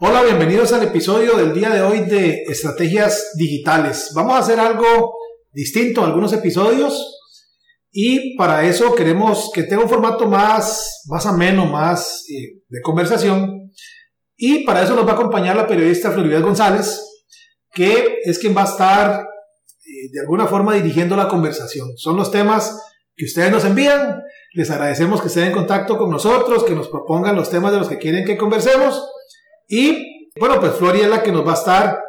Hola, bienvenidos al episodio del día de hoy de Estrategias Digitales. Vamos a hacer algo distinto algunos episodios y para eso queremos que tenga un formato más, más ameno, más eh, de conversación. Y para eso nos va a acompañar la periodista Floribel González, que es quien va a estar eh, de alguna forma dirigiendo la conversación. Son los temas que ustedes nos envían. Les agradecemos que estén en contacto con nosotros, que nos propongan los temas de los que quieren que conversemos. Y bueno, pues Flori es la que nos va a estar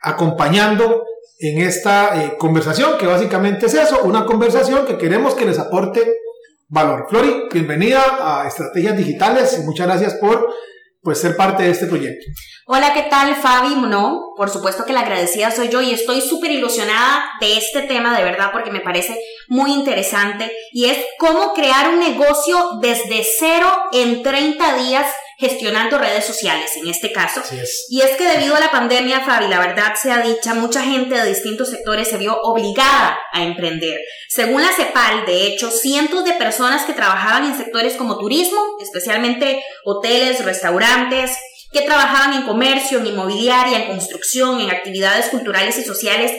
acompañando en esta eh, conversación, que básicamente es eso, una conversación que queremos que les aporte valor. Flori, bienvenida a Estrategias Digitales y muchas gracias por pues ser parte de este proyecto. Hola, ¿qué tal Fabi? No, por supuesto que la agradecida soy yo y estoy súper ilusionada de este tema de verdad porque me parece muy interesante y es cómo crear un negocio desde cero en 30 días gestionando redes sociales en este caso. Y es que debido a la pandemia, Fabi, la verdad sea dicha, mucha gente de distintos sectores se vio obligada a emprender. Según la CEPAL, de hecho, cientos de personas que trabajaban en sectores como turismo, especialmente hoteles, restaurantes, que trabajaban en comercio, en inmobiliaria, en construcción, en actividades culturales y sociales,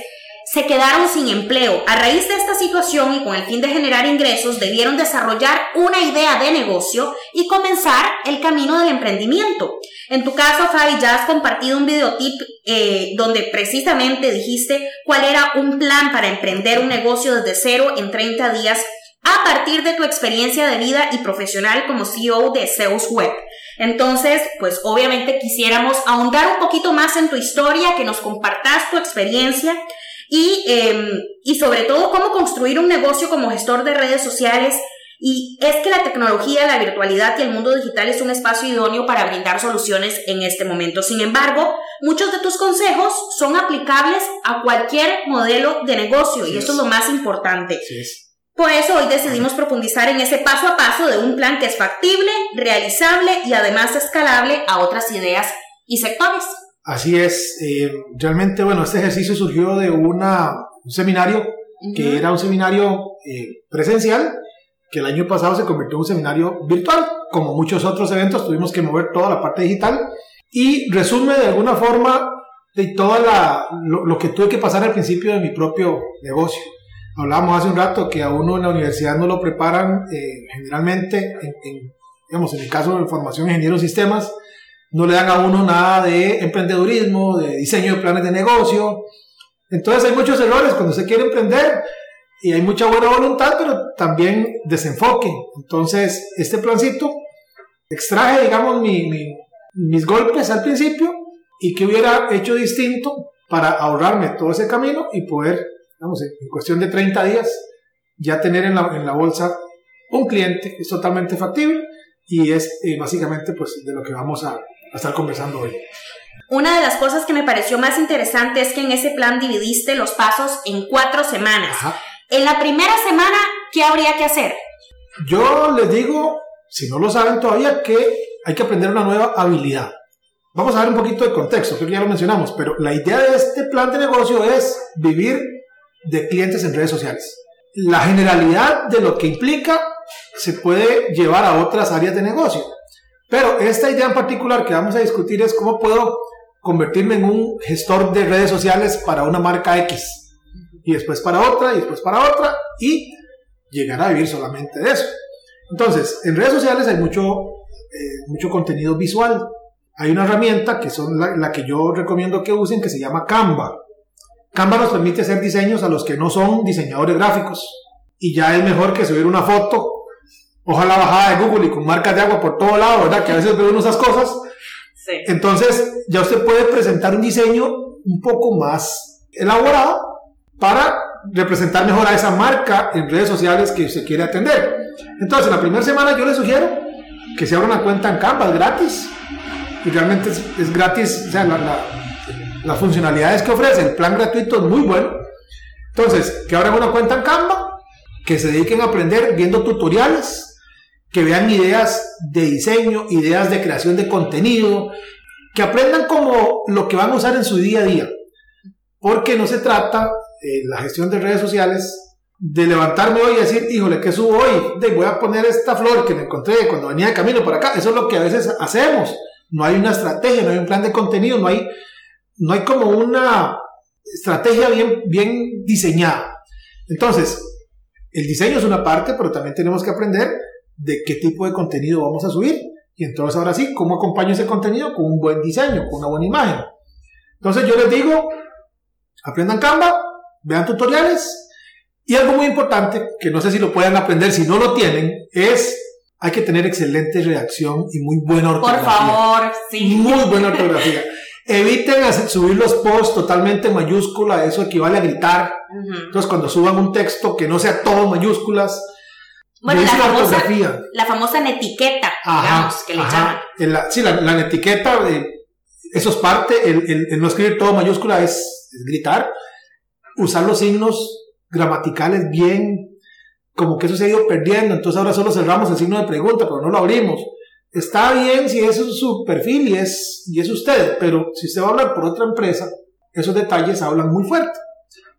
se quedaron sin empleo. A raíz de esta situación y con el fin de generar ingresos, debieron desarrollar una idea de negocio y comenzar el camino del emprendimiento. En tu caso, Fabi, ya has compartido un videotip eh, donde precisamente dijiste cuál era un plan para emprender un negocio desde cero en 30 días a partir de tu experiencia de vida y profesional como CEO de Zeus Web. Entonces, pues obviamente quisiéramos ahondar un poquito más en tu historia, que nos compartas tu experiencia y, em, y sobre todo cómo construir un negocio como gestor de redes sociales. Y es que la tecnología, la virtualidad y el mundo digital es un espacio idóneo para brindar soluciones en este momento. Sin embargo, muchos de tus consejos son aplicables a cualquier modelo de negocio y eso es lo más importante. Por eso hoy decidimos profundizar en ese paso a paso de un plan que es factible, realizable y además escalable a otras ideas y sectores. Así es, eh, realmente, bueno, este ejercicio surgió de una, un seminario que era un seminario eh, presencial, que el año pasado se convirtió en un seminario virtual. Como muchos otros eventos, tuvimos que mover toda la parte digital y resume de alguna forma de toda la, lo, que tuve que pasar al principio de mi propio negocio. Hablábamos hace un rato que a uno en la universidad no lo preparan eh, generalmente, en, digamos, en el caso de formación de ingeniero de sistemas, no le dan a uno nada de emprendedurismo, de diseño de planes de negocio. Entonces hay muchos errores cuando se quiere emprender y hay mucha buena voluntad, pero también desenfoque. Entonces, este plancito, extraje, digamos, mis golpes al principio y que hubiera hecho distinto para ahorrarme todo ese camino y poder, digamos, en cuestión de 30 días, ya tener en la, bolsa un cliente es totalmente factible y es eh, básicamente pues de lo que vamos a, a estar conversando hoy. Una de las cosas que me pareció más interesante es que en ese plan dividiste los pasos en cuatro semanas. En la primera semana, ¿qué habría que hacer? Yo les digo, si no lo saben todavía, que hay que aprender una nueva habilidad. Vamos a ver un poquito de contexto, creo que ya lo mencionamos, pero la idea de este plan de negocio es vivir de clientes en redes sociales. La generalidad de lo que implica se puede llevar a otras áreas de negocio. Pero esta idea en particular que vamos a discutir es cómo puedo convertirme en un gestor de redes sociales para una marca X. Y después para otra, y después para otra, y llegar a vivir solamente de eso. Entonces, en redes sociales hay mucho, eh, mucho contenido visual. Hay una herramienta que son la, la, que yo recomiendo que usen que se llama Canva. Canva nos permite hacer diseños a los que no son diseñadores gráficos. Y ya es mejor que subir una foto ojalá bajada de Google y con marcas de agua por todo lado, ¿verdad? Que a veces veo esas cosas. Sí. Entonces, ya usted puede presentar un diseño un poco más elaborado para representar mejor a esa marca en redes sociales que se quiere atender. Entonces, en la primera semana yo le sugiero que se abra una cuenta en Canva, es gratis. Y realmente es, gratis, o sea, la, las funcionalidades que ofrece, el plan gratuito es muy bueno. Entonces, que abran una cuenta en Canva, que se dediquen a aprender viendo tutoriales, que vean ideas de diseño, ideas de creación de contenido, que aprendan como lo que van a usar en su día a día. Porque no se trata, en la gestión de redes sociales, de levantarme hoy y decir, híjole, ¿qué subo hoy? De, voy a poner esta flor que me encontré cuando venía de camino por acá. Eso es lo que a veces hacemos. No hay una estrategia, no hay un plan de contenido, no hay, no hay como una estrategia bien, bien diseñada. Entonces, el diseño es una parte, pero también tenemos que aprender de qué tipo de contenido vamos a subir. Y entonces ahora sí, ¿cómo acompaño ese contenido? Con un buen diseño, con una buena imagen. Entonces yo les digo, aprendan Canva, vean tutoriales, y algo muy importante, que no sé si lo pueden aprender, si no lo tienen, es hay que tener excelente redacción y muy buena ortografía. Por favor, sí. Muy buena ortografía. Eviten subir los posts totalmente mayúscula, eso equivale a gritar. Entonces, cuando suban un texto que no sea todo mayúsculas, bueno, la famosa, la famosa netiqueta, digamos, que le llaman. sí, la, la netiqueta, eh, eso es parte, el, el, no escribir todo mayúscula es, es gritar. Usar los signos gramaticales bien, como que eso se ha ido perdiendo, entonces ahora solo cerramos el signo de pregunta, pero no lo abrimos. Está bien si eso es su perfil y es, y es usted, pero si usted va a hablar por otra empresa, esos detalles hablan muy fuerte.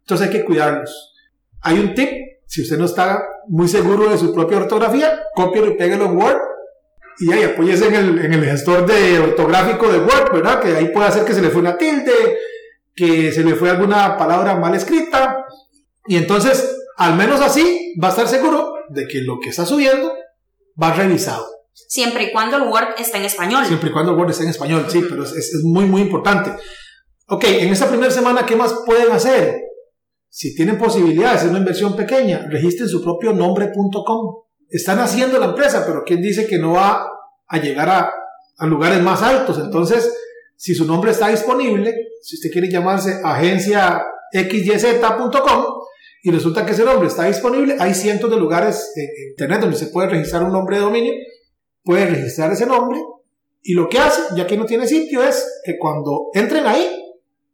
Entonces hay que cuidarlos. Hay un tip, si usted no está muy seguro de su propia ortografía, cópielo y pégalo en Word y ahí apóyese en el, en el gestor de ortográfico de Word, ¿verdad? Que ahí puede hacer que se le fue una tilde, que se le fue alguna palabra mal escrita, y entonces, al menos así, va a estar seguro de que lo que está subiendo va revisado. Siempre y cuando el Word esté en español. Siempre y cuando el Word esté en español, sí, pero es, es muy, muy importante. Ok, en esta primera semana, ¿qué más pueden hacer? Si tienen posibilidades, es una inversión pequeña, registren su propio nombre.com. Están haciendo la empresa, pero ¿quién dice que no va a llegar a, lugares más altos? Entonces, si su nombre está disponible, si usted quiere llamarse agencia xyz.com, y resulta que ese nombre está disponible, hay cientos de lugares en Internet donde se puede registrar un nombre de dominio, puede registrar ese nombre y lo que hace, ya que no tiene sitio, es que cuando entren ahí,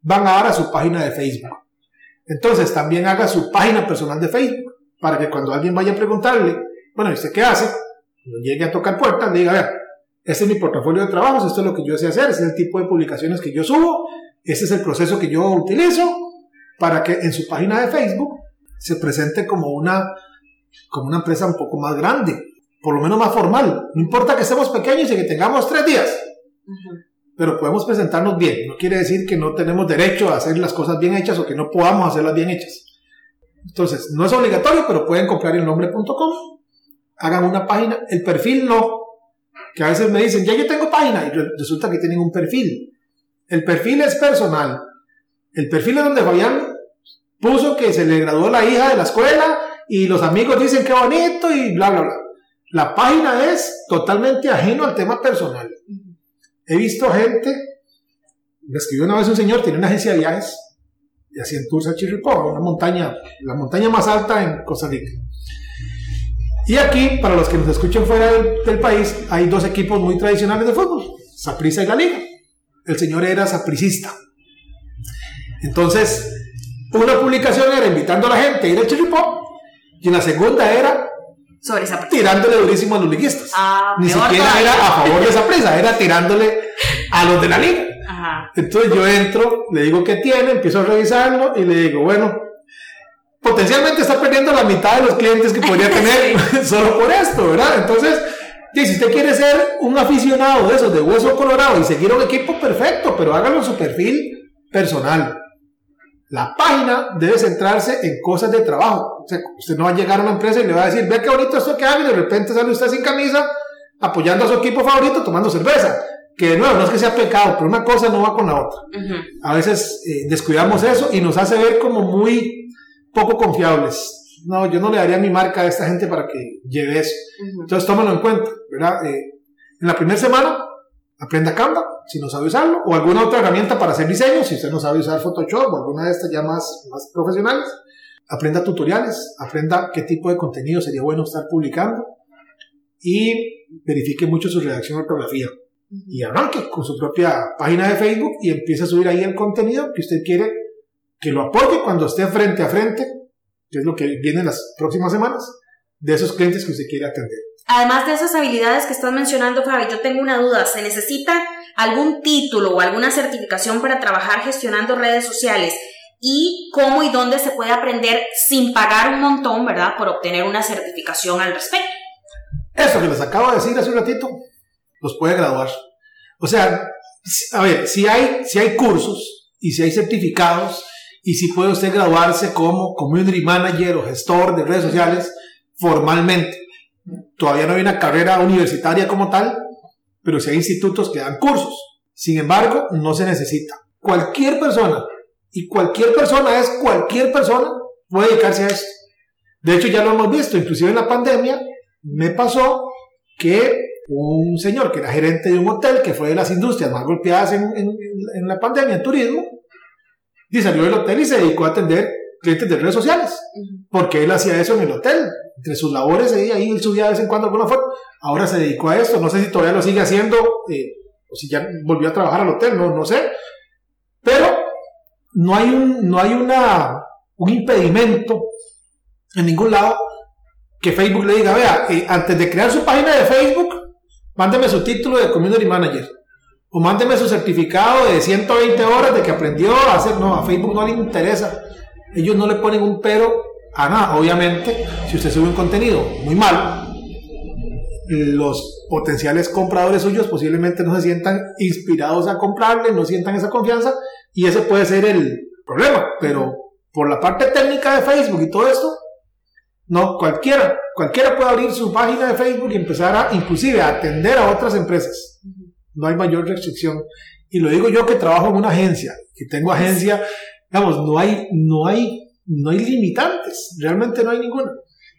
van a dar a su página de Facebook. Entonces también haga su página personal de Facebook para que cuando alguien vaya a preguntarle, bueno, ¿y usted qué hace? Cuando llegue a tocar puertas, le diga, a ver, este es mi portafolio de trabajos, esto es lo que yo sé hacer, este es el tipo de publicaciones que yo subo, este es el proceso que yo utilizo, para que en su página de Facebook se presente como una, como una empresa un poco más grande, por lo menos más formal. No importa que estemos pequeños y que tengamos tres días, pero podemos presentarnos bien. No quiere decir que no tenemos derecho a hacer las cosas bien hechas o que no podamos hacerlas bien hechas. Entonces, no es obligatorio, pero pueden comprar el nombre.com, hagan una página, el perfil no, que a veces me dicen, ya yo tengo página, y resulta que tienen un perfil. El perfil es personal. El perfil es donde Fabián puso que se le graduó la hija de la escuela y los amigos dicen que bonito y bla, bla, bla. La página es totalmente ajeno al tema personal. He visto gente, me escribió una vez un señor, tiene una agencia de viajes, y así en Tours a Chirripó, una montaña, la montaña más alta en Costa Rica. Y aquí, para los que nos escuchen fuera del, país, hay dos equipos muy tradicionales de fútbol, Saprissa y la Liga. El señor era sapricista. Entonces, una publicación era invitando a la gente a ir al chiripó y la segunda era sobre esa tirándole durísimo a los liguistas. Ah, Ni siquiera era a favor de esa presa, era tirándole a los de la liga. Entonces yo entro, le digo qué tiene, empiezo a revisarlo y le digo, bueno, potencialmente está perdiendo la mitad de los clientes que podría tener solo por esto, ¿verdad? Entonces, si usted quiere ser un aficionado de esos de hueso colorado y seguir un equipo perfecto, pero hágalo en su perfil personal. La página debe centrarse en cosas de trabajo. O sea, usted no va a llegar a una empresa y le va a decir, ve qué bonito esto que hago y de repente sale usted sin camisa apoyando a su equipo favorito tomando cerveza. Que de nuevo, no es que sea pecado, pero una cosa no va con la otra. A veces eh, descuidamos eso y nos hace ver como muy poco confiables. No, yo no le daría mi marca a esta gente para que lleve eso. Entonces tómalo en cuenta, ¿verdad? Eh, en la primera semana, aprenda Canva si no sabe usarlo, o alguna otra herramienta para hacer diseño, si usted no sabe usar Photoshop o alguna de estas ya más, más profesionales. Aprenda tutoriales, aprenda qué tipo de contenido sería bueno estar publicando. y verifique mucho su redacción de ortografía. Y arranque con su propia página de Facebook y empiece a subir ahí el contenido que usted quiere que lo apoye cuando esté frente a frente, que es lo que viene en las próximas semanas, de esos clientes que usted quiere atender. Además de esas habilidades que estás mencionando, Fabi, yo tengo una duda. ¿Se necesita algún título o alguna certificación para trabajar gestionando redes sociales? ¿Y cómo y dónde se puede aprender sin pagar un montón, verdad, por obtener una certificación al respecto? Eso que les acabo de decir hace un ratito, los puede graduar. O sea, a ver, si hay, si hay cursos y si hay certificados y si puede usted graduarse como community manager o gestor de redes sociales formalmente. Todavía no hay una carrera universitaria como tal, pero sí hay institutos que dan cursos. Sin embargo, no se necesita. Cualquier persona, y cualquier persona es cualquier persona, puede dedicarse a esto. De hecho, ya lo hemos visto, inclusive en la pandemia, me pasó que un señor que era gerente de un hotel, que fue de las industrias más golpeadas en, en la pandemia, en turismo, y salió del hotel y se dedicó a atender clientes de redes sociales, porque él hacía eso en el hotel, entre sus labores, ahí, él subía de vez en cuando alguna foto, ahora se dedicó a esto, no sé si todavía lo sigue haciendo, eh, o si ya volvió a trabajar al hotel, no, no sé, no hay, un, no hay una, un impedimento en ningún lado que Facebook le diga, vea, eh, antes de crear su página de Facebook, mándeme su título de Community Manager o mándeme su certificado de 120 horas de que aprendió a hacer. No, a Facebook no le interesa. Ellos no le ponen un pero a nada. Obviamente, si usted sube un contenido muy mal, los potenciales compradores suyos posiblemente no se sientan inspirados a comprarle, no sientan esa confianza y ese puede ser el problema. Pero por la parte técnica de Facebook y todo esto, no, cualquiera, cualquiera puede abrir su página de Facebook y empezar a, inclusive, a atender a otras empresas no hay mayor restricción. Y lo digo yo que trabajo en una agencia, que tengo agencia, digamos, no hay, no hay, no hay limitantes, realmente no hay ninguna.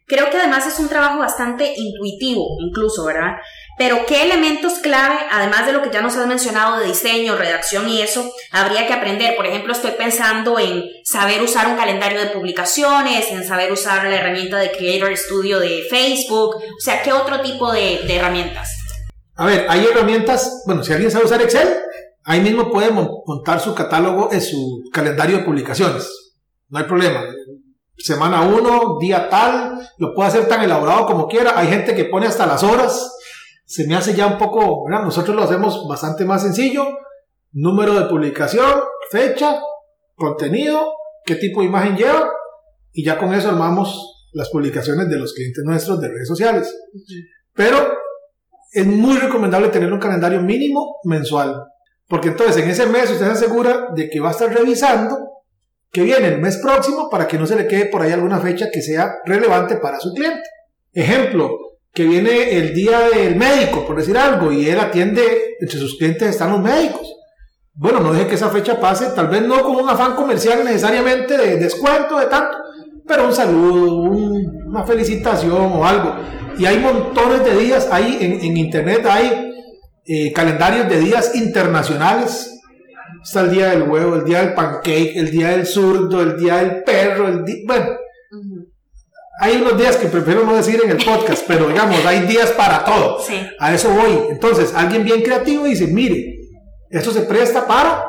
Creo que además es un trabajo bastante intuitivo, incluso, ¿verdad? Pero ¿qué elementos clave, además de lo que ya nos has mencionado de diseño, redacción y eso, habría que aprender? Por ejemplo, estoy pensando en saber usar un calendario de publicaciones, en saber usar la herramienta de Creator Studio de Facebook, o sea, ¿qué otro tipo de, herramientas? A ver, hay herramientas, bueno, si alguien sabe usar Excel, ahí mismo puede montar su catálogo en su calendario de publicaciones. No hay problema. Semana 1, día tal, lo puede hacer tan elaborado como quiera. Hay gente que pone hasta las horas. Se me hace ya un poco, ¿verdad? nosotros lo hacemos bastante más sencillo. Número de publicación, fecha, contenido, qué tipo de imagen lleva. Y ya con eso armamos las publicaciones de los clientes nuestros de redes sociales. Pero es muy recomendable tener un calendario mínimo mensual. Porque entonces en ese mes usted se asegura de que va a estar revisando que viene el mes próximo para que no se le quede por ahí alguna fecha que sea relevante para su cliente. Ejemplo, que viene el día del médico, por decir algo, y él atiende, entre sus clientes están los médicos. Bueno, no deje que esa fecha pase, tal vez no con un afán comercial necesariamente de descuento, de tanto, pero un saludo, una felicitación o algo y hay montones de días, ahí en, internet hay eh, calendarios de días internacionales. Está el día del huevo, el día del pancake, el día del zurdo, el día del perro, el día, bueno. Hay unos días que prefiero no decir en el podcast, pero digamos, hay días para todo. A eso voy. Entonces, alguien bien creativo dice, mire, esto se presta para,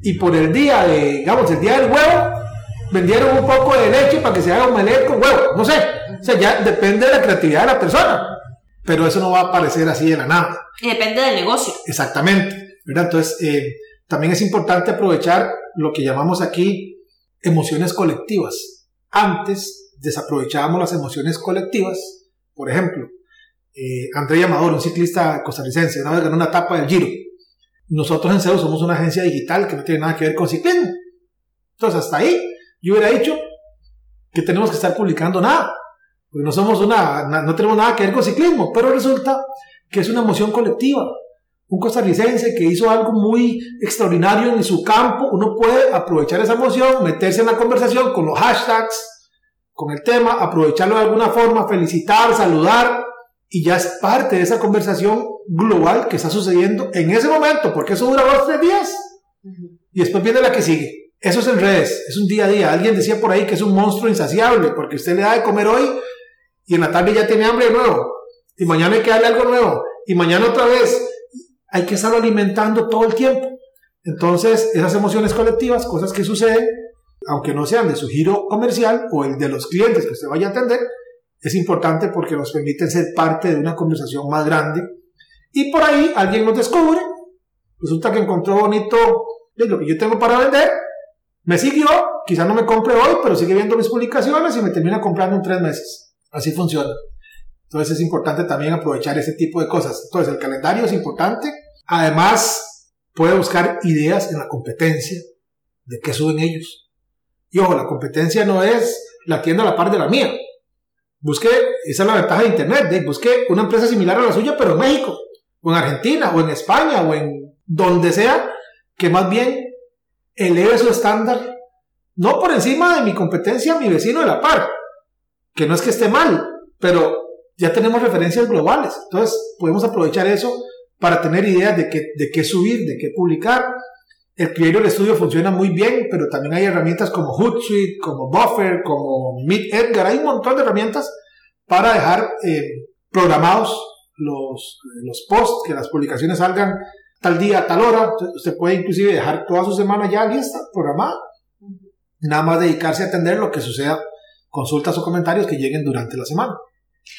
y por el día de, digamos, el día del huevo, vendieron un poco de leche para que se haga un omelette con huevo, no sé. O sea, ya depende de la creatividad de la persona. Pero eso no va a aparecer así de la nada. Y depende del negocio. Exactamente. ¿verdad? Entonces, eh, también es importante aprovechar lo que llamamos aquí emociones colectivas. Antes desaprovechábamos las emociones colectivas. Por ejemplo, eh, André Amador, un ciclista costarricense, una vez ganó una etapa del Giro. Nosotros en CEU somos una agencia digital que no tiene nada que ver con ciclismo. Entonces, hasta ahí yo hubiera dicho que tenemos que estar publicando nada porque no somos una, no tenemos nada que ver con ciclismo, pero resulta que es una emoción colectiva. Un costarricense que hizo algo muy extraordinario en su campo, uno puede aprovechar esa emoción, meterse en la conversación con los hashtags, con el tema, aprovecharlo de alguna forma, felicitar, saludar, y ya es parte de esa conversación global que está sucediendo en ese momento, porque eso dura dos, tres días, y después viene la que sigue. Eso es en redes, es un día a día. Alguien decía por ahí que es un monstruo insaciable, porque usted le da de comer hoy y en la tarde ya tiene hambre de nuevo. Y mañana hay que darle algo nuevo. Y mañana otra vez. Hay que estarlo alimentando todo el tiempo. Entonces, esas emociones colectivas, cosas que suceden, aunque no sean de su giro comercial o el de los clientes que usted vaya a atender, es importante porque nos permiten ser parte de una conversación más grande. Y por ahí alguien nos descubre, resulta que encontró bonito lo que yo tengo para vender, me siguió, quizá no me compre hoy, pero sigue viendo mis publicaciones y me termina comprando en tres meses. Así funciona. Entonces es importante también aprovechar ese tipo de cosas. Entonces el calendario es importante. Además, puede buscar ideas en la competencia de qué suben ellos. Y ojo, la competencia no es la tienda a la par de la mía. Busque, esa es la ventaja de Internet, de busque una empresa similar a la suya, pero en México, o en Argentina, o en España, o en donde sea, que más bien eleve su estándar, no por encima de mi competencia, mi vecino de la par, que no es que esté mal, pero ya tenemos referencias globales, entonces podemos aprovechar eso para tener ideas de qué, de qué subir, de qué publicar. El Creator Studio funciona muy bien, pero también hay herramientas como Hootsuite, como Buffer, como Meet Edgar, hay un montón de herramientas para dejar eh, programados los, los posts, que las publicaciones salgan tal día, tal hora. Usted puede inclusive dejar toda su semana ya lista, programada. Nada más dedicarse a atender lo que suceda, consultas o comentarios que lleguen durante la semana.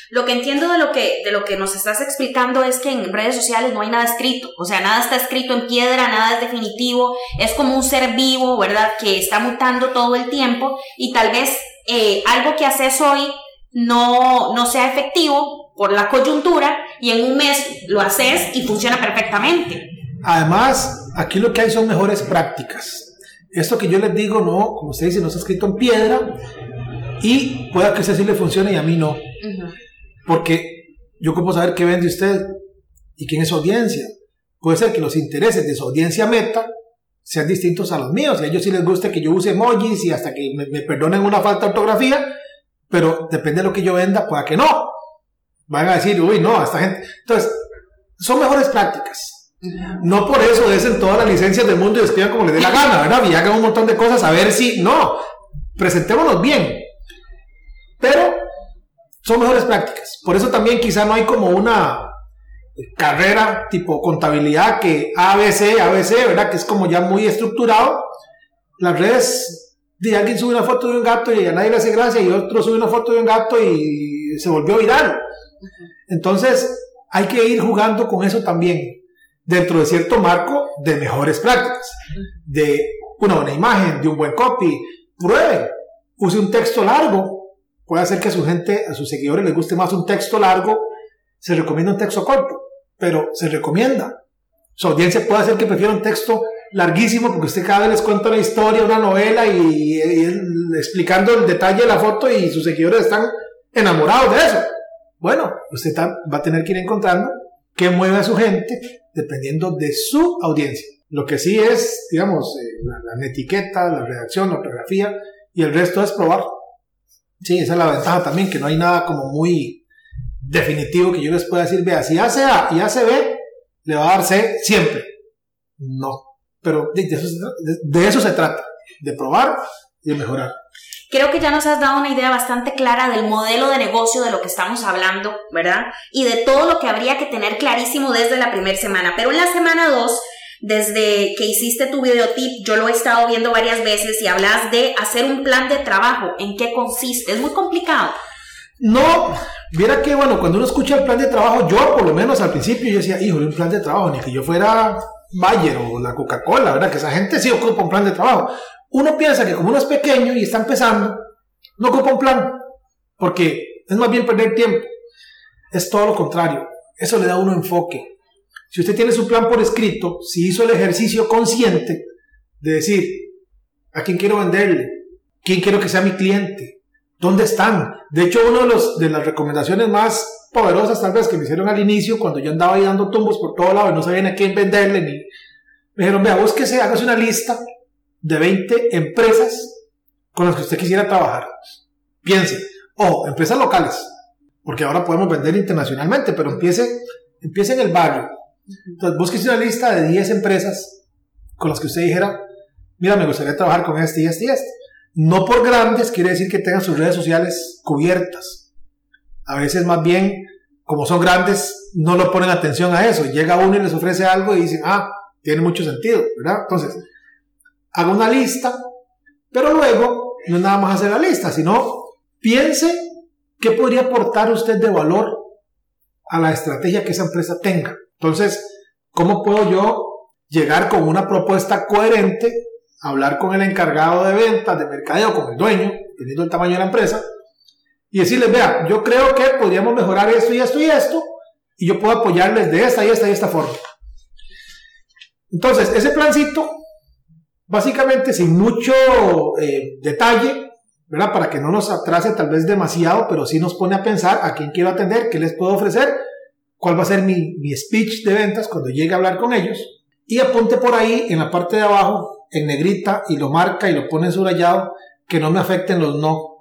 Lo que entiendo de lo que, de lo que nos estás explicando es que en redes sociales no hay nada escrito, o sea, nada está escrito en piedra, nada es definitivo, es como un ser vivo, ¿verdad? Que está mutando todo el tiempo y tal vez eh, algo que haces hoy no, no sea efectivo por la coyuntura y en un mes lo haces y funciona perfectamente. Además, aquí lo que hay son mejores prácticas. Esto que yo les digo, no, como usted dice, no está escrito en piedra y pueda que a usted le funcione y a mí no. Porque yo como saber qué vende usted y quién es su audiencia. Puede ser que los intereses de su audiencia meta sean distintos a los míos. Y a ellos sí les gusta que yo use emojis y hasta que me, me perdonen una falta de ortografía, pero depende de lo que yo venda, pueda que no. Van a decir, uy, no, a esta gente. Entonces, son mejores prácticas. No por eso en todas las licencias del mundo y escriban como les dé la gana, ¿verdad? Y hagan un montón de cosas a ver si. No, presentémonos bien. Pero son mejores prácticas. Por eso también quizá no hay como una carrera tipo contabilidad que ABC, ABC, ¿verdad? Que es como ya muy estructurado. Las redes, de alguien sube una foto de un gato y a nadie le hace gracia y otro sube una foto de un gato y se volvió viral. Entonces, hay que ir jugando con eso también dentro de cierto marco de mejores prácticas, de una buena imagen, de un buen copy. Pruebe, use un texto largo. Puede hacer que a su gente, a sus seguidores les guste más un texto largo. Se recomienda un texto corto, pero se recomienda. Su audiencia puede hacer que prefiera un texto larguísimo porque usted cada vez les cuenta una historia, una novela y, explicando el detalle de la foto y sus seguidores están enamorados de eso. Bueno, usted va a tener que ir encontrando qué mueve a su gente dependiendo de su audiencia. Lo que sí es, digamos, eh, la, etiqueta, la redacción, la ortografía y el resto es probar. Sí, esa es la ventaja también, que no hay nada como muy definitivo que yo les pueda decir, vea, si hace A y hace B, le va a dar C siempre. No, pero de eso, se trata, de probar y de mejorar. Creo que ya nos has dado una idea bastante clara del modelo de negocio de lo que estamos hablando, ¿verdad? Y de todo lo que habría que tener clarísimo desde la primera semana. Pero en la semana 2, desde que hiciste tu videotip, yo lo he estado viendo varias veces y hablas de hacer un plan de trabajo. ¿En qué consiste? Es muy complicado. No, viera que, bueno, cuando uno escucha el plan de trabajo, yo por lo menos al principio yo decía, híjole, un plan de trabajo, ni que yo fuera Bayer o la Coca-Cola, ¿verdad? Que esa gente sí ocupa un plan de trabajo. Uno piensa que como uno es pequeño y está empezando, no ocupa un plan, porque es más bien perder tiempo. Es todo lo contrario. Eso le da uno enfoque. Si usted tiene su plan por escrito, si hizo el ejercicio consciente de decir, ¿a quién quiero venderle? ¿Quién quiero que sea mi cliente? ¿Dónde están? De hecho, una de, los, de las recomendaciones más poderosas tal vez que me hicieron al inicio, cuando yo andaba ahí dando tumbos por todo lado y no sabían a quién venderle, ni... me dijeron, vea, búsquese, hágase una lista de 20 empresas con las que usted quisiera trabajar. Piense, o empresas locales, porque ahora podemos vender internacionalmente, pero empiece, empiece en el barrio. Entonces, búsquese una lista de 10 empresas con las que usted dijera, mira, me gustaría trabajar con este y este y este. No por grandes quiere decir que tengan sus redes sociales cubiertas. A veces más bien como son grandes, no lo ponen atención a eso. Llega uno y les ofrece algo y dicen, ah, tiene mucho sentido, ¿verdad? Entonces, haga una lista, pero luego no nada más hacer la lista, sino piense qué podría aportar usted de valor a la estrategia que esa empresa tenga. Entonces, ¿cómo puedo yo llegar con una propuesta coherente, hablar con el encargado de ventas, de mercadeo, con el dueño, dependiendo del tamaño de la empresa, y decirles, vea, yo creo que podríamos mejorar esto y esto y esto, y yo puedo apoyarles de esta y esta y esta forma. Entonces, ese plancito, básicamente sin mucho eh, detalle, ¿verdad? Para que no nos atrase tal vez demasiado, pero sí nos pone a pensar a quién quiero atender, qué les puedo ofrecer, cuál va a ser mi, mi speech de ventas cuando llegue a hablar con ellos. Y apunte por ahí en la parte de abajo, en negrita, y lo marca y lo pone subrayado, que no me afecten los no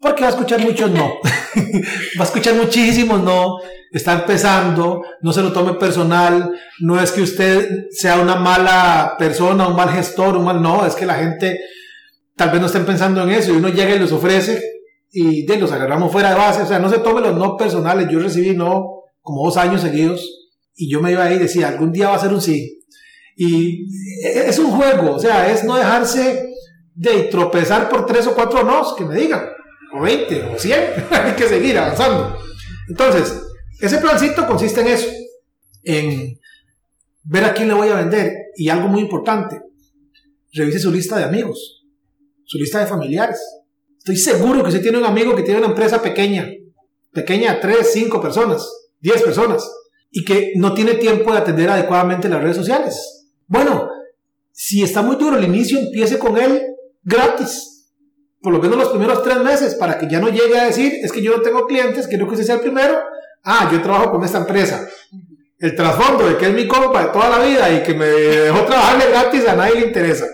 porque va a escuchar muchos no. va a escuchar muchísimos no. Está empezando, no se lo tome personal. No es que usted sea una mala persona, un mal gestor, un mal. No, es que la gente tal vez no estén pensando en eso y uno llega y los ofrece y de, los agarramos fuera de base. O sea, no se tome los no personales. Yo recibí no como dos años seguidos y yo me iba ahí y decía, algún día va a ser un sí. Y es un juego, o sea, es no dejarse de tropezar por tres o cuatro nos que me digan o 20 o 100, hay que seguir avanzando. Entonces, ese plancito consiste en eso, en ver a quién le voy a vender y algo muy importante, revise su lista de amigos, su lista de familiares. Estoy seguro que usted tiene un amigo que tiene una empresa pequeña, pequeña, 3, 5 personas, 10 personas, y que no tiene tiempo de atender adecuadamente las redes sociales. Bueno, si está muy duro el inicio, empiece con él gratis por lo menos los primeros tres meses, para que ya no llegue a decir, es que yo no tengo clientes, quiero que usted sea el primero. Ah, yo trabajo con esta empresa. El trasfondo de que es mi compa de toda la vida y que me dejó trabajarle gratis, a nadie le interesa.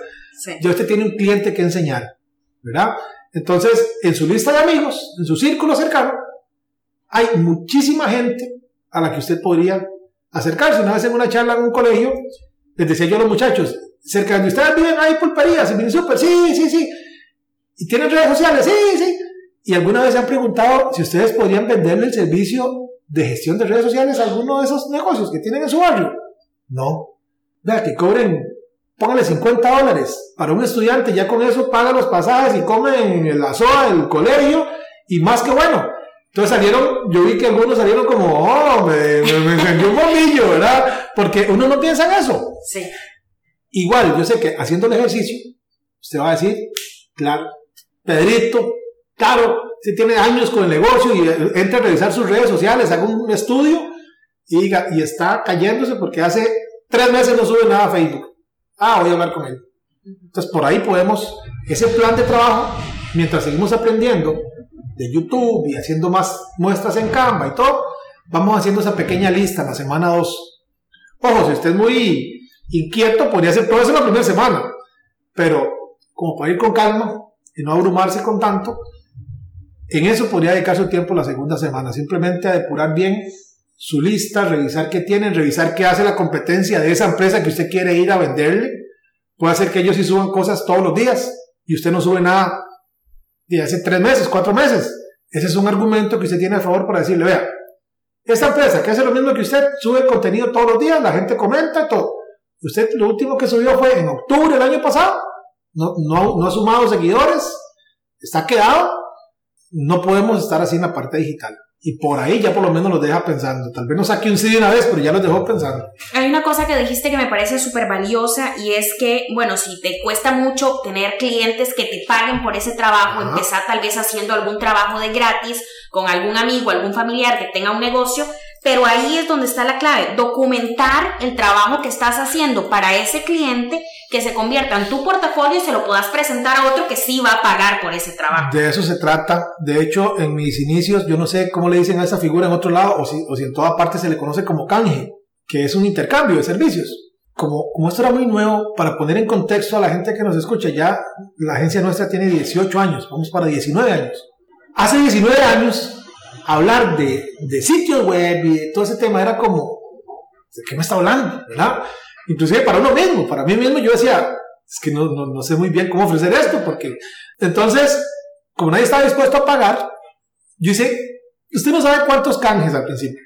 Yo usted tiene un cliente que enseñar, ¿verdad? Entonces, en su lista de amigos, en su círculo cercano, hay muchísima gente a la que usted podría acercarse. Una vez en una charla en un colegio, les decía yo a los muchachos, cerca de ustedes viven hay pulperías, en súper, sí, sí, sí. ¿Y tienen redes sociales? Sí, sí. ¿Y alguna vez se han preguntado si ustedes podrían venderle el servicio de gestión de redes sociales a alguno de esos negocios que tienen en su barrio? No. Vea, que cobren, póngale 50 dólares para un estudiante, ya con eso paga los pasajes y come en la SOA del colegio y más que bueno. Entonces salieron, yo vi que algunos salieron como, oh, me, me, encendió un bombillo, ¿verdad? Porque uno no piensa en eso. Sí. Igual, yo sé que haciendo el ejercicio, usted va a decir, claro, Pedrito, claro, si tiene años con el negocio y entra a revisar sus redes sociales, haga un estudio y diga, y está cayéndose porque hace tres meses no sube nada a Facebook. Ah, voy a hablar con él. Entonces, por ahí podemos, ese plan de trabajo, mientras seguimos aprendiendo de YouTube y haciendo más muestras en Canva y todo, vamos haciendo esa pequeña lista en la semana 2. Ojo, si usted es muy inquieto, podría hacer todo eso en la primera semana, pero como para ir con calma, y no abrumarse con tanto, en eso podría dedicar su tiempo la segunda semana, simplemente a depurar bien su lista, revisar qué tienen, revisar qué hace la competencia de esa empresa que usted quiere ir a venderle. Puede ser que ellos sí suban cosas todos los días y usted no sube nada de hace tres meses, cuatro meses. Ese es un argumento que usted tiene a favor para decirle, vea, esta empresa que hace lo mismo que usted, sube contenido todos los días, la gente comenta todo. Usted lo último que subió fue en octubre del año pasado no, no, no ha sumado seguidores, está quedado, no podemos estar así en la parte digital. Y por ahí ya por lo menos los deja pensando. Tal vez no saque un CD una vez, pero ya los dejó pensando. Hay una cosa que dijiste que me parece súper valiosa y es que, bueno, si te cuesta mucho tener clientes que te paguen por ese trabajo, empezar tal vez haciendo algún trabajo de gratis con algún amigo, algún familiar que tenga un negocio, pero ahí es donde está la clave, documentar el trabajo que estás haciendo para ese cliente que se convierta en tu portafolio y se lo puedas presentar a otro que sí va a pagar por ese trabajo. De eso se trata. De hecho, en mis inicios, yo no sé cómo le dicen a esa figura en otro lado o si, o si en toda parte se le conoce como canje, que es un intercambio de servicios. Como, como esto era muy nuevo, para poner en contexto a la gente que nos escucha, ya la agencia nuestra tiene 18 años, vamos para 19 años. Hace 19 años hablar de, de sitios web y de todo ese tema era como, ¿de qué me está hablando? ¿Verdad? Inclusive para uno mismo, para mí mismo yo decía, es que no, no, no sé muy bien cómo ofrecer esto, porque entonces, como nadie estaba dispuesto a pagar, yo hice Usted no sabe cuántos canjes al principio.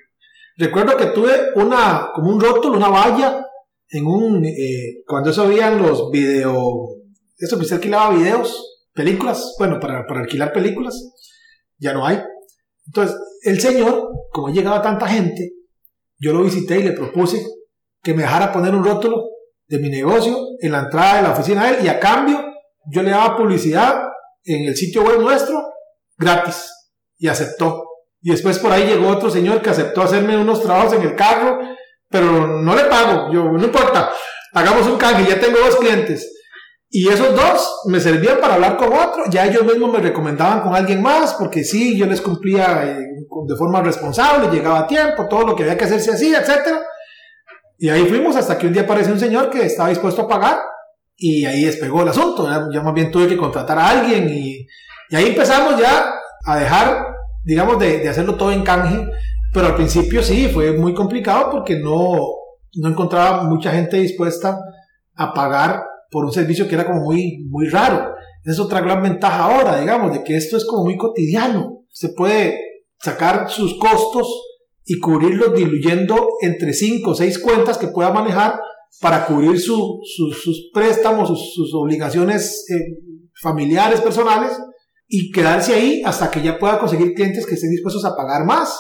Recuerdo que tuve una, como un rótulo, una valla, en un, eh, cuando eso habían los video, eso que usted alquilaba videos, películas, bueno, para, para alquilar películas, ya no hay. Entonces, el señor, como llegaba tanta gente, yo lo visité y le propuse que me dejara poner un rótulo de mi negocio en la entrada de la oficina de él y a cambio yo le daba publicidad en el sitio web nuestro gratis y aceptó. Y después por ahí llegó otro señor que aceptó hacerme unos trabajos en el carro, pero no le pago. Yo, no importa, hagamos un canje, ya tengo dos clientes. Y esos dos me servían para hablar con otro, ya ellos mismos me recomendaban con alguien más, porque sí, yo les cumplía eh, de forma responsable, llegaba a tiempo, todo lo que había que hacer se hacía, etc. Y ahí fuimos hasta que un día apareció un señor que estaba dispuesto a pagar y ahí despegó el asunto. Ya, más bien tuve que contratar a alguien y, y ahí empezamos ya a dejar, digamos, de, de, hacerlo todo en canje, pero al principio sí, fue muy complicado porque no, no encontraba mucha gente dispuesta a pagar por un servicio que era como muy, muy raro. Esa es otra gran ventaja ahora, digamos, de que esto es como muy cotidiano. Se puede sacar sus costos y cubrirlos diluyendo entre 5 o 6 cuentas que pueda manejar para cubrir su, sus préstamos, sus, obligaciones eh, familiares, personales, y quedarse ahí hasta que ya pueda conseguir clientes que estén dispuestos a pagar más.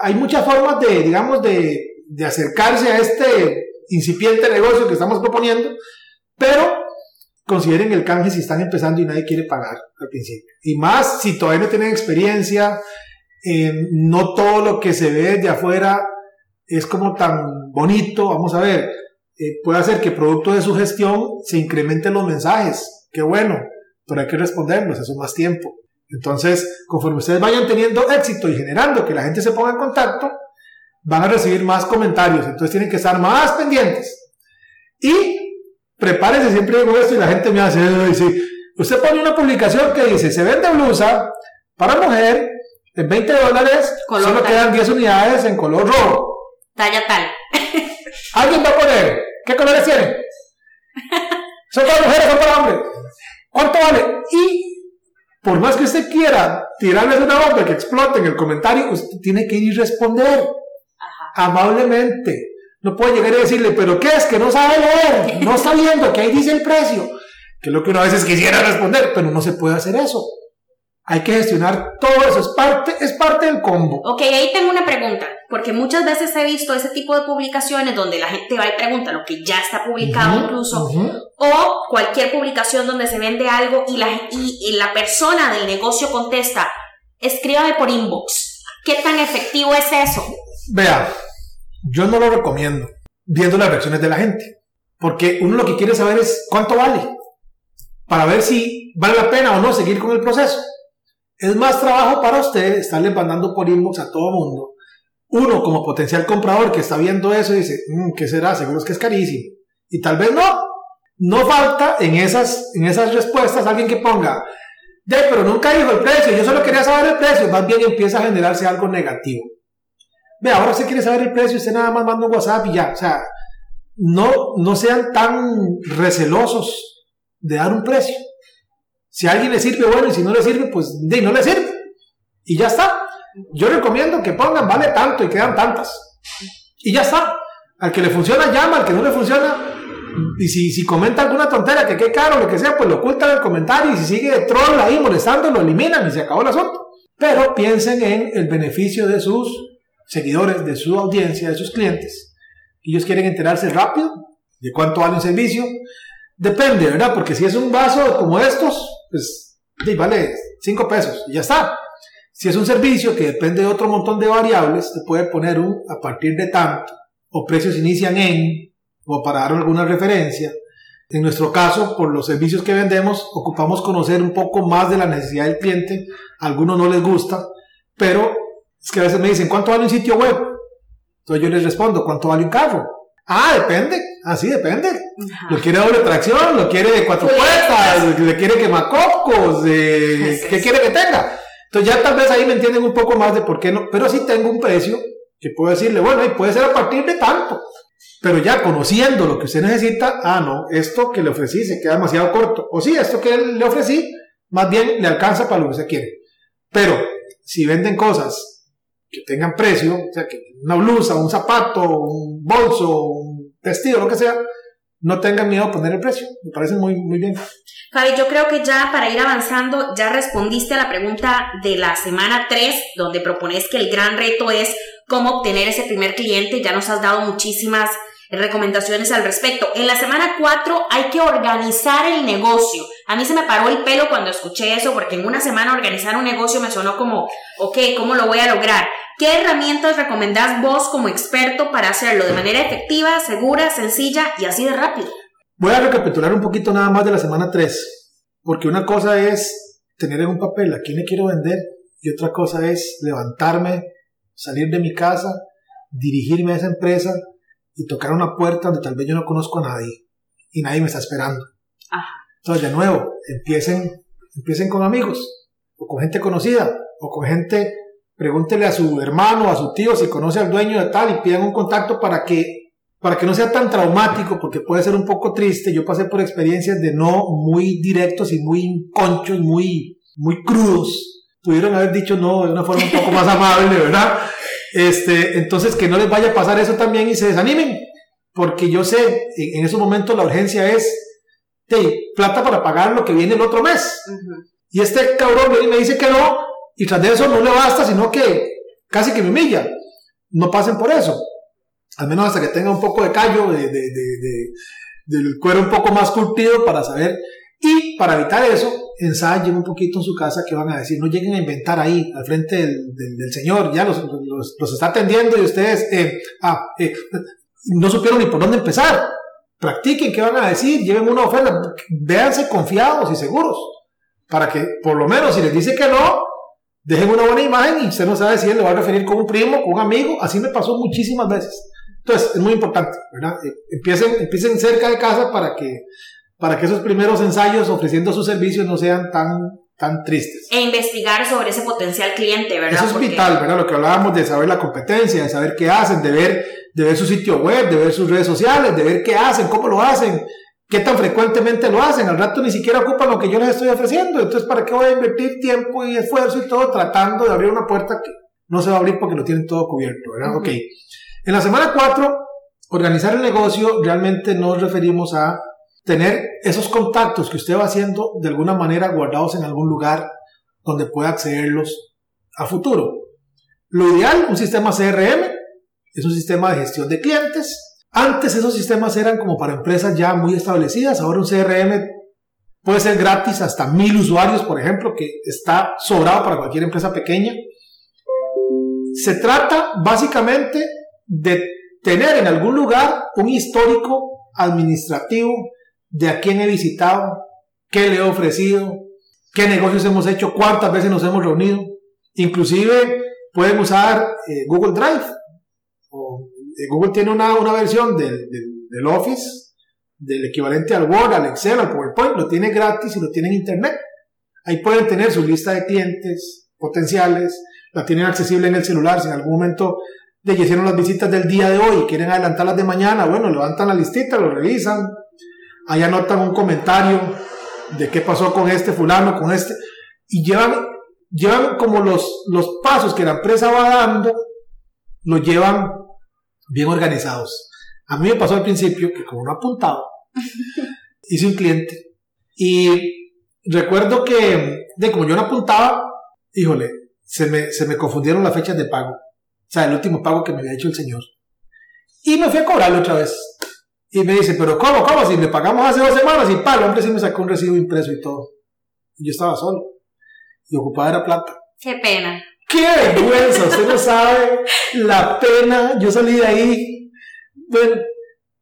hay muchas formas de, digamos, de, de acercarse a este incipiente negocio que estamos proponiendo, pero consideren el canje si están empezando y nadie quiere pagar al principio. Y más si todavía no tienen experiencia, eh, no todo lo que se ve de afuera es como tan bonito, vamos a ver, eh, puede hacer que producto de su gestión se incrementen los mensajes, qué bueno, pero hay que responderlos, eso es más tiempo. Entonces, conforme ustedes vayan teniendo éxito y generando que la gente se ponga en contacto, van a recibir más comentarios, entonces tienen que estar más pendientes. Y prepárense siempre con esto y la gente me hace, sí. usted pone una publicación que dice, se vende blusa para mujer en 20 dólares, solo quedan 10 unidades en color rojo talla tal. ¿Alguien va a poner? ¿Qué colores tiene? ¿Son para mujeres, son para hombres? ¿Cuánto vale? Y por más que usted quiera tirarles una bomba que explote en el comentario, usted tiene que ir y responder amablemente. No puede llegar y decirle, pero ¿qué es? Que no sabe leer, no está viendo que ahí dice el precio. Que es lo que uno a veces quisiera responder, pero no se puede hacer eso. Hay que gestionar todo eso, es parte, es parte del combo. Ok, ahí tengo una pregunta, porque muchas veces he visto ese tipo de publicaciones donde la gente va y pregunta lo que ya está publicado incluso, o cualquier publicación donde se vende algo y la, y, la persona del negocio contesta, escríbame por inbox. ¿Qué tan efectivo es eso? Vea, yo no lo recomiendo, viendo las reacciones de la gente, porque uno lo que quiere saber es cuánto vale, para ver si vale la pena o no seguir con el proceso. Es más trabajo para usted estarle mandando por inbox a todo mundo. Uno como potencial comprador que está viendo eso dice, mm, ¿qué será? Seguro es que es carísimo. Y tal vez no. No falta en esas, en esas respuestas alguien que ponga, de, pero nunca dijo el precio, yo solo quería saber el precio. Más bien empieza a generarse algo negativo. Ve, ahora usted quiere saber el precio, usted nada más manda un WhatsApp y ya. O sea, no, no sean tan recelosos de dar un precio. Si a alguien le sirve, bueno, y si no le sirve, pues de, no le sirve. Y ya está. Yo recomiendo que pongan, vale tanto y quedan tantas. Y ya está. Al que le funciona, llama, al que no le funciona. Y si, si comenta alguna tontera, que qué caro, lo que sea, pues lo ocultan en el comentario. Y si sigue troll ahí molestando, lo eliminan y se acabó el asunto. Pero piensen en el beneficio de sus seguidores, de su audiencia, de sus clientes. Ellos quieren enterarse rápido de cuánto vale un servicio. Depende, ¿verdad? Porque si es un vaso como estos, pues vale 5 pesos y ya está. Si es un servicio que depende de otro montón de variables, se puede poner un a partir de tanto, o precios inician en, o para dar alguna referencia. En nuestro caso, por los servicios que vendemos, ocupamos conocer un poco más de la necesidad del cliente. Algunos no les gusta, pero es que a veces me dicen, ¿cuánto vale un sitio web? Entonces yo les respondo, ¿cuánto vale un carro? Ah, depende. Así ah, depende. Lo quiere doble tracción, lo quiere de cuatro puertas, le quiere quemacocos, eh, ¿qué quiere que tenga? Entonces ya tal vez ahí me entienden un poco más de por qué no, pero sí tengo un precio que puedo decirle, bueno, y puede ser a partir de tanto. Pero ya conociendo lo que usted necesita, ah, no, esto que le ofrecí se queda demasiado corto. O sí, esto que le ofrecí, más bien le alcanza para lo que usted quiere. Pero si venden cosas que tengan precio, o sea, que una blusa, un zapato, un bolso, un vestido, lo que sea, no tengan miedo a poner el precio. Me parece muy, muy bien. Fabi, yo creo que ya para ir avanzando, ya respondiste a la pregunta de la semana 3, donde propones que el gran reto es cómo obtener ese primer cliente. Ya nos has dado muchísimas recomendaciones al respecto. En la semana 4 hay que organizar el negocio. A mí se me paró el pelo cuando escuché eso porque en una semana organizar un negocio me sonó como, ok, ¿cómo lo voy a lograr? ¿Qué herramientas recomendás vos como experto para hacerlo de manera efectiva, segura, sencilla y así de rápido? Voy a recapitular un poquito nada más de la semana 3, porque una cosa es tener en un papel a quién le quiero vender y otra cosa es levantarme, salir de mi casa, dirigirme a esa empresa y tocar una puerta donde tal vez yo no conozco a nadie y nadie me está esperando. Entonces, de nuevo, empiecen, empiecen con amigos o con gente conocida o con gente, pregúntele a su hermano o a su tío si conoce al dueño de tal y pidan un contacto para que, para que no sea tan traumático, porque puede ser un poco triste. Yo pasé por experiencias de no muy directos y muy conchos, muy, muy crudos. Pudieron haber dicho no de una forma un poco más amable, ¿verdad? Este, entonces, que no les vaya a pasar eso también y se desanimen, porque yo sé, en esos momentos la urgencia es plata para pagar lo que viene el otro mes. Y este cabrón viene y me dice que no, y tras de eso no le basta, sino que casi que me humilla. No pasen por eso. Al menos hasta que tenga un poco de callo, de, de, de, del cuero un poco más curtido para saber. Y para evitar eso, ensayen un poquito en su casa que van a decir, no lleguen a inventar ahí, al frente del, del, Señor, ya los, los, los, está atendiendo y ustedes eh, ah, eh, no supieron ni por dónde empezar. Practiquen qué van a decir, lleven una oferta, véanse confiados y seguros, para que por lo menos si les dice que no, dejen una buena imagen y usted no sabe si él le va a referir con un primo, con un amigo, así me pasó muchísimas veces. Entonces, es muy importante, ¿verdad? Eh, empiecen, empiecen cerca de casa para que para que esos primeros ensayos ofreciendo sus servicios no sean tan, tan tristes. E investigar sobre ese potencial cliente, ¿verdad? Eso es vital, ¿verdad? Lo que hablábamos de saber la competencia, de saber qué hacen, de ver, de ver su sitio web, de ver sus redes sociales, de ver qué hacen, cómo lo hacen, qué tan frecuentemente lo hacen. Al rato ni siquiera ocupan lo que yo les estoy ofreciendo. Entonces, ¿para qué voy a invertir tiempo y esfuerzo y todo tratando de abrir una puerta que no se va a abrir porque lo tienen todo cubierto, ¿verdad? Ok. En la semana 4, organizar el negocio, realmente nos referimos a tener esos contactos que usted va haciendo de alguna manera guardados en algún lugar donde pueda accederlos a futuro. Lo ideal, un sistema CRM, es un sistema de gestión de clientes. Antes esos sistemas eran como para empresas ya muy establecidas, ahora un CRM puede ser gratis hasta mil usuarios, por ejemplo, que está sobrado para cualquier empresa pequeña. Se trata básicamente de tener en algún lugar un histórico administrativo de a quién he visitado, qué le he ofrecido, qué negocios hemos hecho, cuántas veces nos hemos reunido. Inclusive pueden usar eh, Google Drive. Eh, Google tiene una, una versión del, del, Office, del equivalente al Word, al Excel, al PowerPoint, lo tiene gratis y lo tiene en Internet. Ahí pueden tener su lista de clientes potenciales, la tienen accesible en el celular, si en algún momento de hicieron las visitas del día de hoy y quieren adelantarlas de mañana, bueno, levantan la listita, lo revisan, ahí anotan un comentario de qué pasó con este fulano, con este, y llevan, llevan como los, los pasos que la empresa va dando, los llevan bien organizados. A mí me pasó al principio que como no apuntaba, hice un cliente y recuerdo que, de como yo no apuntaba, híjole, se me, se me confundieron las fechas de pago. O sea, el último pago que me había hecho el señor. Y me fui a cobrarlo otra vez. Y me dice, pero ¿cómo, cómo? Si le pagamos hace dos semanas y pa, el hombre sí me sacó un recibo impreso y todo. Y yo estaba solo. Y ocupaba era plata. Qué pena. ¡Qué vergüenza! Usted no sabe la pena. Yo salí de ahí. Bueno,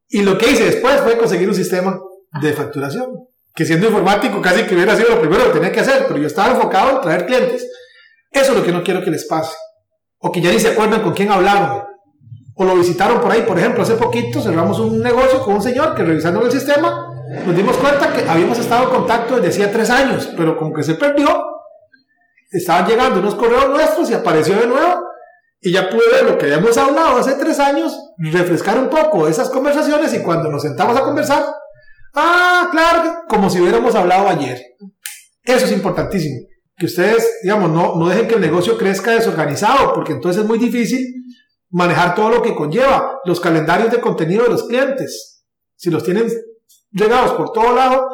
y lo que hice después fue conseguir un sistema de facturación. Que siendo informático casi que hubiera sido lo primero que tenía que hacer, pero yo estaba enfocado en traer clientes. Eso es lo que no quiero que les pase. O que ya ni se acuerdan con quién hablaron o lo visitaron por ahí. Por ejemplo, hace poquito cerramos un negocio con un señor que revisando el sistema nos dimos cuenta que habíamos estado en contacto desde hacía tres años, pero como que se perdió. Estaban llegando unos correos nuestros y apareció de nuevo. Y ya pude ver lo que habíamos hablado hace tres años, refrescar un poco esas conversaciones y cuando nos sentamos a conversar, ah, claro, como si hubiéramos hablado ayer. Eso es importantísimo que ustedes, digamos, no, no dejen que el negocio crezca desorganizado, porque entonces es muy difícil manejar todo lo que conlleva los calendarios de contenido de los clientes. Si los tienen regados por todo lado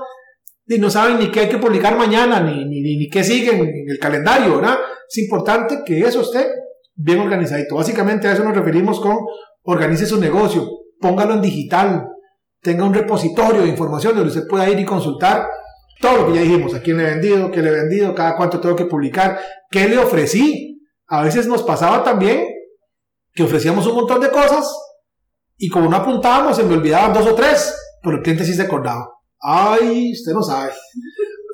y no saben ni qué hay que publicar mañana, ni, ni, qué siguen en el calendario, ¿verdad? Es importante que eso esté bien organizadito. Básicamente a eso nos referimos con organice su negocio, póngalo en digital, tenga un repositorio de información donde usted pueda ir y consultar todo lo que ya dijimos, a quién le he vendido, qué le he vendido, cada cuánto tengo que publicar, qué le ofrecí. A veces nos pasaba también que ofrecíamos un montón de cosas y como no apuntábamos se me olvidaban dos o tres, pero el cliente sí se acordaba. Ay, usted no sabe.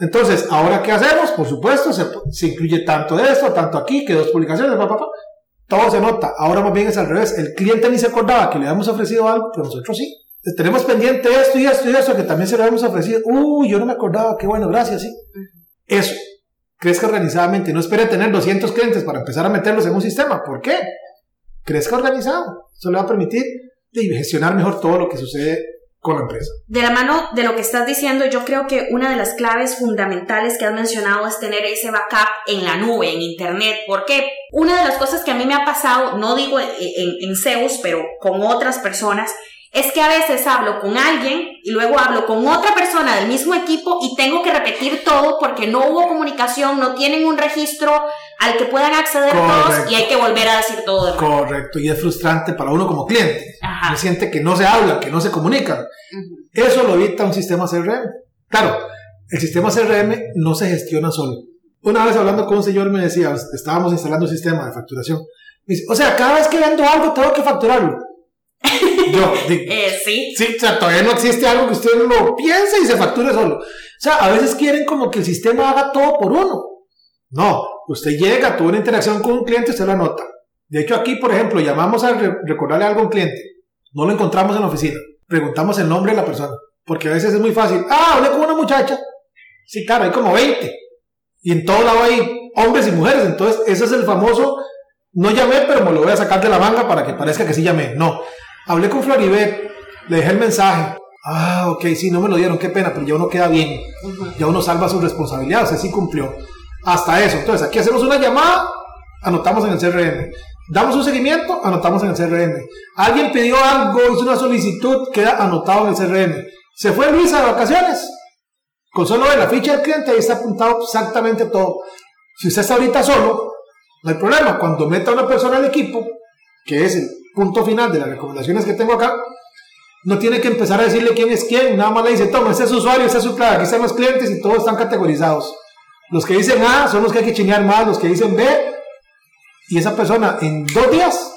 Entonces, ¿ahora qué hacemos? Por supuesto, se, incluye tanto de esto, tanto aquí, que dos publicaciones, papá, todo se nota. Ahora más bien es al revés. El cliente ni se acordaba que le habíamos ofrecido algo, pero nosotros sí tenemos pendiente esto y esto y eso que también se lo habíamos ofrecido. Uy, yo no me acordaba, qué bueno, gracias, sí. Eso, crezca organizadamente. No espere tener 200 clientes para empezar a meterlos en un sistema. ¿Por qué? Crezca organizado. Eso le va a permitir gestionar mejor todo lo que sucede con la empresa. De la mano de lo que estás diciendo, yo creo que una de las claves fundamentales que has mencionado es tener ese backup en la nube, en Internet. Porque una de las cosas que a mí me ha pasado, no digo en, en, en Zeus, pero con otras personas, es que a veces hablo con alguien y luego hablo con otra persona del mismo equipo y tengo que repetir todo porque no hubo comunicación, no tienen un registro al que puedan acceder todos y hay que volver a decir todo de nuevo. Correcto, y es frustrante para uno como cliente. Se siente que no se habla, que no se comunica. Eso lo evita un sistema CRM. Claro, el sistema CRM no se gestiona solo. Una vez hablando con un señor me decía, estábamos instalando un sistema de facturación. dice, o sea, cada vez que vendo algo tengo que facturarlo. Yo, eh, sí. Sí, o sea, todavía no existe algo que usted lo piense y se facture solo. O sea, a veces quieren como que el sistema haga todo por uno. No, usted llega, tuvo una interacción con un cliente, usted lo anota. De hecho, aquí, por ejemplo, llamamos a recordarle algo a un cliente. No lo encontramos en la oficina. Preguntamos el nombre de la persona. Porque a veces es muy fácil. Ah, hablé con una muchacha. Sí, claro, hay como 20. Y en todo lado hay hombres y mujeres. Entonces, ese es el famoso. No llamé, pero me lo voy a sacar de la manga para que parezca que sí llamé. No. Hablé con Floribet, le dejé el mensaje. Ah, ok, sí, no me lo dieron, qué pena, pero ya uno queda bien. Ya uno salva su responsabilidad, o sea, sí cumplió. Hasta eso. Entonces, aquí hacemos una llamada, anotamos en el CRM. Damos un seguimiento, anotamos en el CRM. Alguien pidió algo, hizo una solicitud, queda anotado en el CRM. Se fue Luisa de vacaciones. Con solo ver la ficha del cliente, ahí está apuntado exactamente todo. Si usted está ahorita solo, no hay problema. Cuando meta a una persona al equipo, que es el punto final de las recomendaciones que tengo acá, no tiene que empezar a decirle quién es quién, nada más le dice, toma, este es su usuario, este es su clave, aquí están los clientes y todos están categorizados. Los que dicen A son los que hay que chinear más, los que dicen B, y esa persona en dos días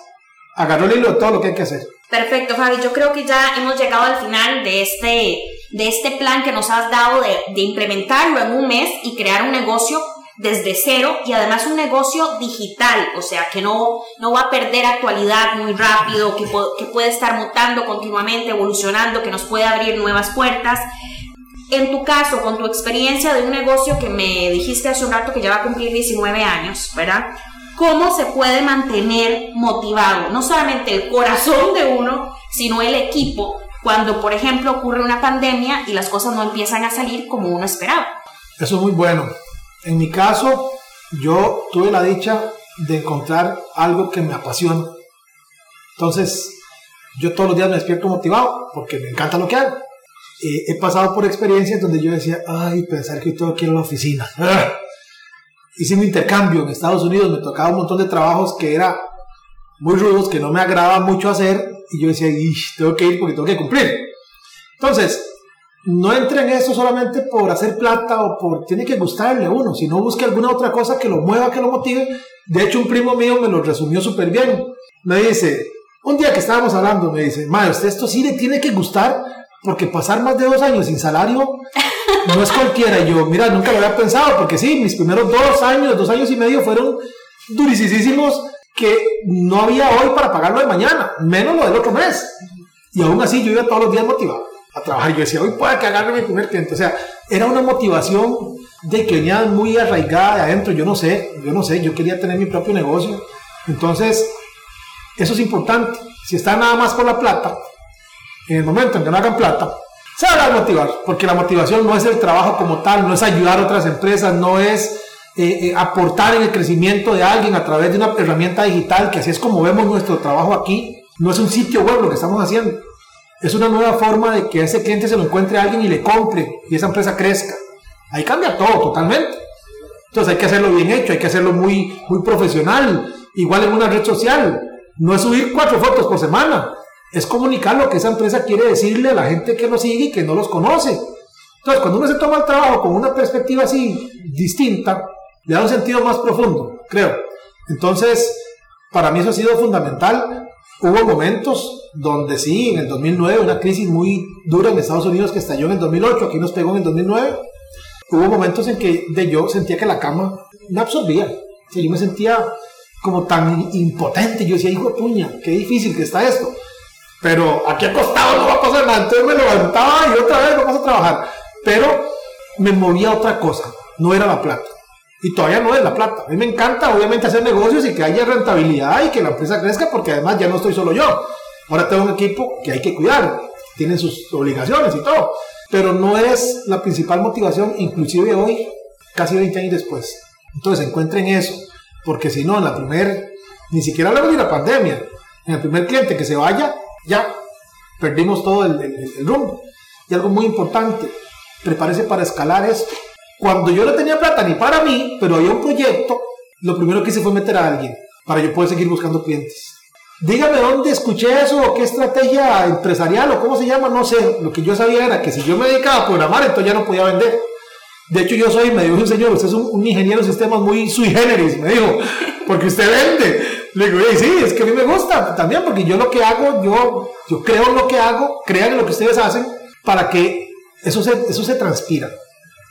agarró el hilo de todo lo que hay que hacer. Perfecto, Fabi. Yo creo que ya hemos llegado al final de este, de este plan que nos has dado de, de implementarlo en un mes y crear un negocio desde cero y además un negocio digital, o sea, que no, no va a perder actualidad muy rápido, que, que puede estar mutando continuamente, evolucionando, que nos puede abrir nuevas puertas. En tu caso, con tu experiencia de un negocio que me dijiste hace un rato que ya va a cumplir 19 años, ¿verdad? ¿Cómo se puede mantener motivado? No solamente el corazón de uno, sino el equipo, cuando, por ejemplo, ocurre una pandemia y las cosas no empiezan a salir como uno esperaba. Eso es muy bueno. En mi caso, yo tuve la dicha de encontrar algo que me apasiona. Entonces, yo todos los días me despierto motivado porque me encanta lo que hago. He pasado por experiencias donde yo decía, ay, pensar que tengo que ir a la oficina. Hice un intercambio en Estados Unidos, me tocaba un montón de trabajos que era muy rudos, que no me agradaba mucho hacer, y yo decía, tengo que ir porque tengo que cumplir. Entonces, no entre en eso solamente por hacer plata o por tiene que gustarle a uno, sino busque alguna otra cosa que lo mueva, que lo motive. De hecho, un primo mío me lo resumió súper bien. Me dice, un día que estábamos hablando, me dice, madre, esto sí le tiene que gustar porque pasar más de dos años sin salario no es cualquiera. Y yo, mira, nunca lo había pensado porque sí, mis primeros dos años, dos años y medio fueron durísimos que no había hoy para pagarlo de mañana, menos lo del otro mes. Y aún así yo iba todos los días motivado a trabajar. Yo decía, hoy puede que agarre mi primer cliente. O sea, era una motivación de que venía muy arraigada de adentro. Yo no sé, yo no sé, yo quería tener mi propio negocio. Entonces, eso es importante. Si está nada más por la plata, en el momento en que no hagan plata, se van a motivar, porque la motivación no es el trabajo como tal, no es ayudar a otras empresas, no es eh, eh, aportar en el crecimiento de alguien a través de una herramienta digital, que así es como vemos nuestro trabajo aquí. No es un sitio web lo que estamos haciendo. Es una nueva forma de que ese cliente se lo encuentre a alguien y le compre y esa empresa crezca. Ahí cambia todo totalmente. Entonces hay que hacerlo bien hecho, hay que hacerlo muy, muy profesional. Igual en una red social. No es subir cuatro fotos por semana. Es comunicar lo que esa empresa quiere decirle a la gente que lo sigue y que no los conoce. Entonces, cuando uno se toma el trabajo con una perspectiva así distinta, le da un sentido más profundo, creo. Entonces, para mí eso ha sido fundamental. Hubo momentos donde sí, en el 2009, una crisis muy dura en Estados Unidos que estalló en el 2008, aquí nos pegó en el 2009. Hubo momentos en que yo sentía que la cama me absorbía. yo me sentía como tan impotente. Yo decía, hijo de puña, qué difícil que está esto. Pero aquí acostado no va a pasar nada. Entonces me levantaba y otra vez vamos a trabajar. Pero me movía otra cosa, no era la plata. Y todavía no es la plata. A mí me encanta, obviamente, hacer negocios y que haya rentabilidad y que la empresa crezca, porque además ya no estoy solo yo. Ahora tengo un equipo que hay que cuidar, tienen sus obligaciones y todo. Pero no es la principal motivación, inclusive hoy, casi 20 años después. Entonces encuentren eso, porque si no, en la primer, ni siquiera hablamos de la pandemia, en el primer cliente que se vaya, ya perdimos todo el, el rumbo. Y algo muy importante, prepárese para escalar esto. Cuando yo no tenía plata ni para mí, pero había un proyecto, lo primero que hice fue meter a alguien para yo poder seguir buscando clientes. Dígame dónde escuché eso, o qué estrategia empresarial, o cómo se llama, no sé. Lo que yo sabía era que si yo me dedicaba a programar, entonces ya no podía vender. De hecho, yo soy, me dijo un señor, usted es un, ingeniero de sistemas muy sui generis, me dijo, porque usted vende. Le digo, sí, es que a mí me gusta también, porque yo lo que hago, yo, yo creo en lo que hago, crean en lo que ustedes hacen, para que eso se, eso se transpira.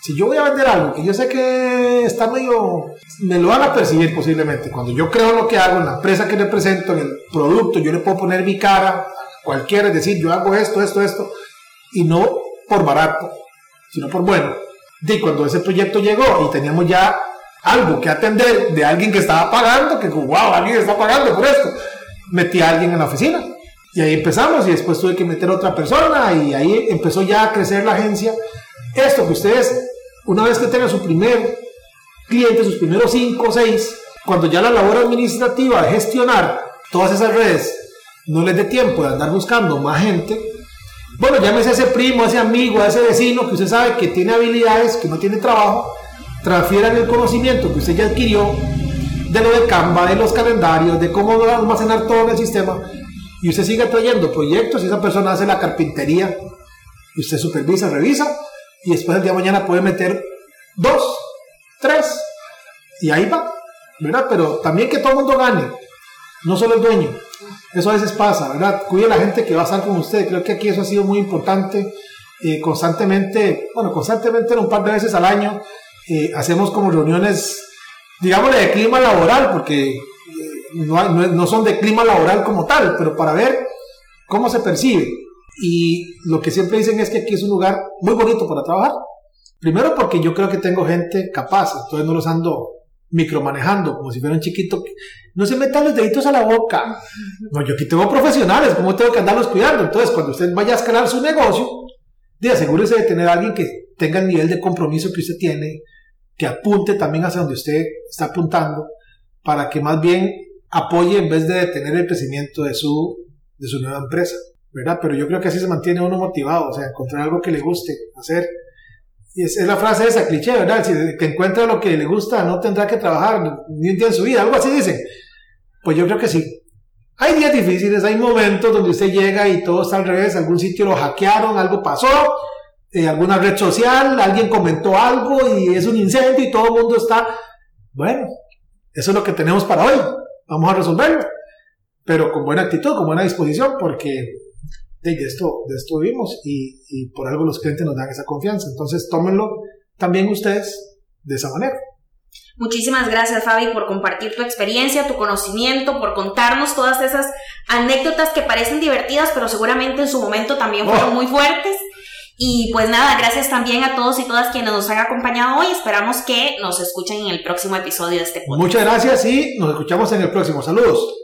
Si yo voy a vender algo que yo sé que está medio, me lo van a percibir posiblemente. Cuando yo creo lo que hago en la empresa que represento, en el producto, yo le puedo poner mi cara, cualquiera, es decir, yo hago esto, esto, esto, y no por barato, sino por bueno. Y cuando ese proyecto llegó y teníamos ya algo que atender de alguien que estaba pagando, que wow, alguien está pagando por esto, metí a alguien en la oficina. Y ahí empezamos y después tuve que meter a otra persona y ahí empezó ya a crecer la agencia. Esto que ustedes una vez que tenga su primer cliente, sus primeros 5 o 6, cuando ya la labor administrativa de gestionar todas esas redes no les dé tiempo de andar buscando más gente, bueno, llámese a ese primo, a ese amigo, a ese vecino que usted sabe que tiene habilidades, que no tiene trabajo, transfieran el conocimiento que usted ya adquirió de lo de Canva, de los calendarios, de cómo almacenar todo en el sistema, y usted sigue trayendo proyectos y esa persona hace la carpintería, y usted supervisa, revisa, y después el día de mañana puede meter dos, tres, y ahí va, ¿verdad? Pero también que todo el mundo gane, no solo el dueño. Eso a veces pasa, ¿verdad? Cuide a la gente que va a estar con usted. Creo que aquí eso ha sido muy importante. Eh, constantemente, bueno, constantemente, un par de veces al año, eh, hacemos como reuniones, digámosle, de clima laboral, porque eh, no, no son de clima laboral como tal, pero para ver cómo se percibe. Y lo que siempre dicen es que aquí es un lugar muy bonito para trabajar. Primero porque yo creo que tengo gente capaz, entonces no los ando micromanejando como si fuera un chiquito. No se metan los deditos a la boca. No, yo aquí tengo profesionales, ¿cómo tengo que andarlos cuidando? Entonces, cuando usted vaya a escalar su negocio, asegúrese de tener alguien que tenga el nivel de compromiso que usted tiene, que apunte también hacia donde usted está apuntando, para que más bien apoye en vez de detener el crecimiento de su, de su nueva empresa. Pero yo creo que así se mantiene uno motivado, o sea, encontrar algo que le guste hacer. Y es, la frase esa, cliché, ¿verdad? Si que encuentra lo que le gusta, no tendrá que trabajar ni un día en su vida, algo así dicen. Pues yo creo que sí. Hay días difíciles, hay momentos donde usted llega y todo está al revés, algún sitio lo hackearon, algo pasó, eh, alguna red social, alguien comentó algo y es un incendio y todo el mundo está, bueno, eso es lo que tenemos para hoy, vamos a resolverlo, pero con buena actitud, con buena disposición, porque de, esto, de esto vivimos y, y por algo los clientes nos dan esa confianza. Entonces, tómenlo también ustedes de esa manera. Muchísimas gracias Fabi por compartir tu experiencia, tu conocimiento, por contarnos todas esas anécdotas que parecen divertidas, pero seguramente en su momento también fueron oh. muy fuertes. Y pues nada, gracias también a todos y todas quienes nos han acompañado hoy. Esperamos que nos escuchen en el próximo episodio de este podcast. Muchas gracias y nos escuchamos en el próximo. Saludos.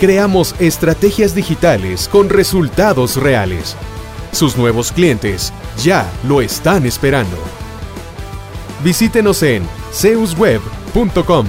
creamos estrategias digitales con resultados reales. Sus nuevos clientes ya lo están esperando. Visítenos en zeusweb.com.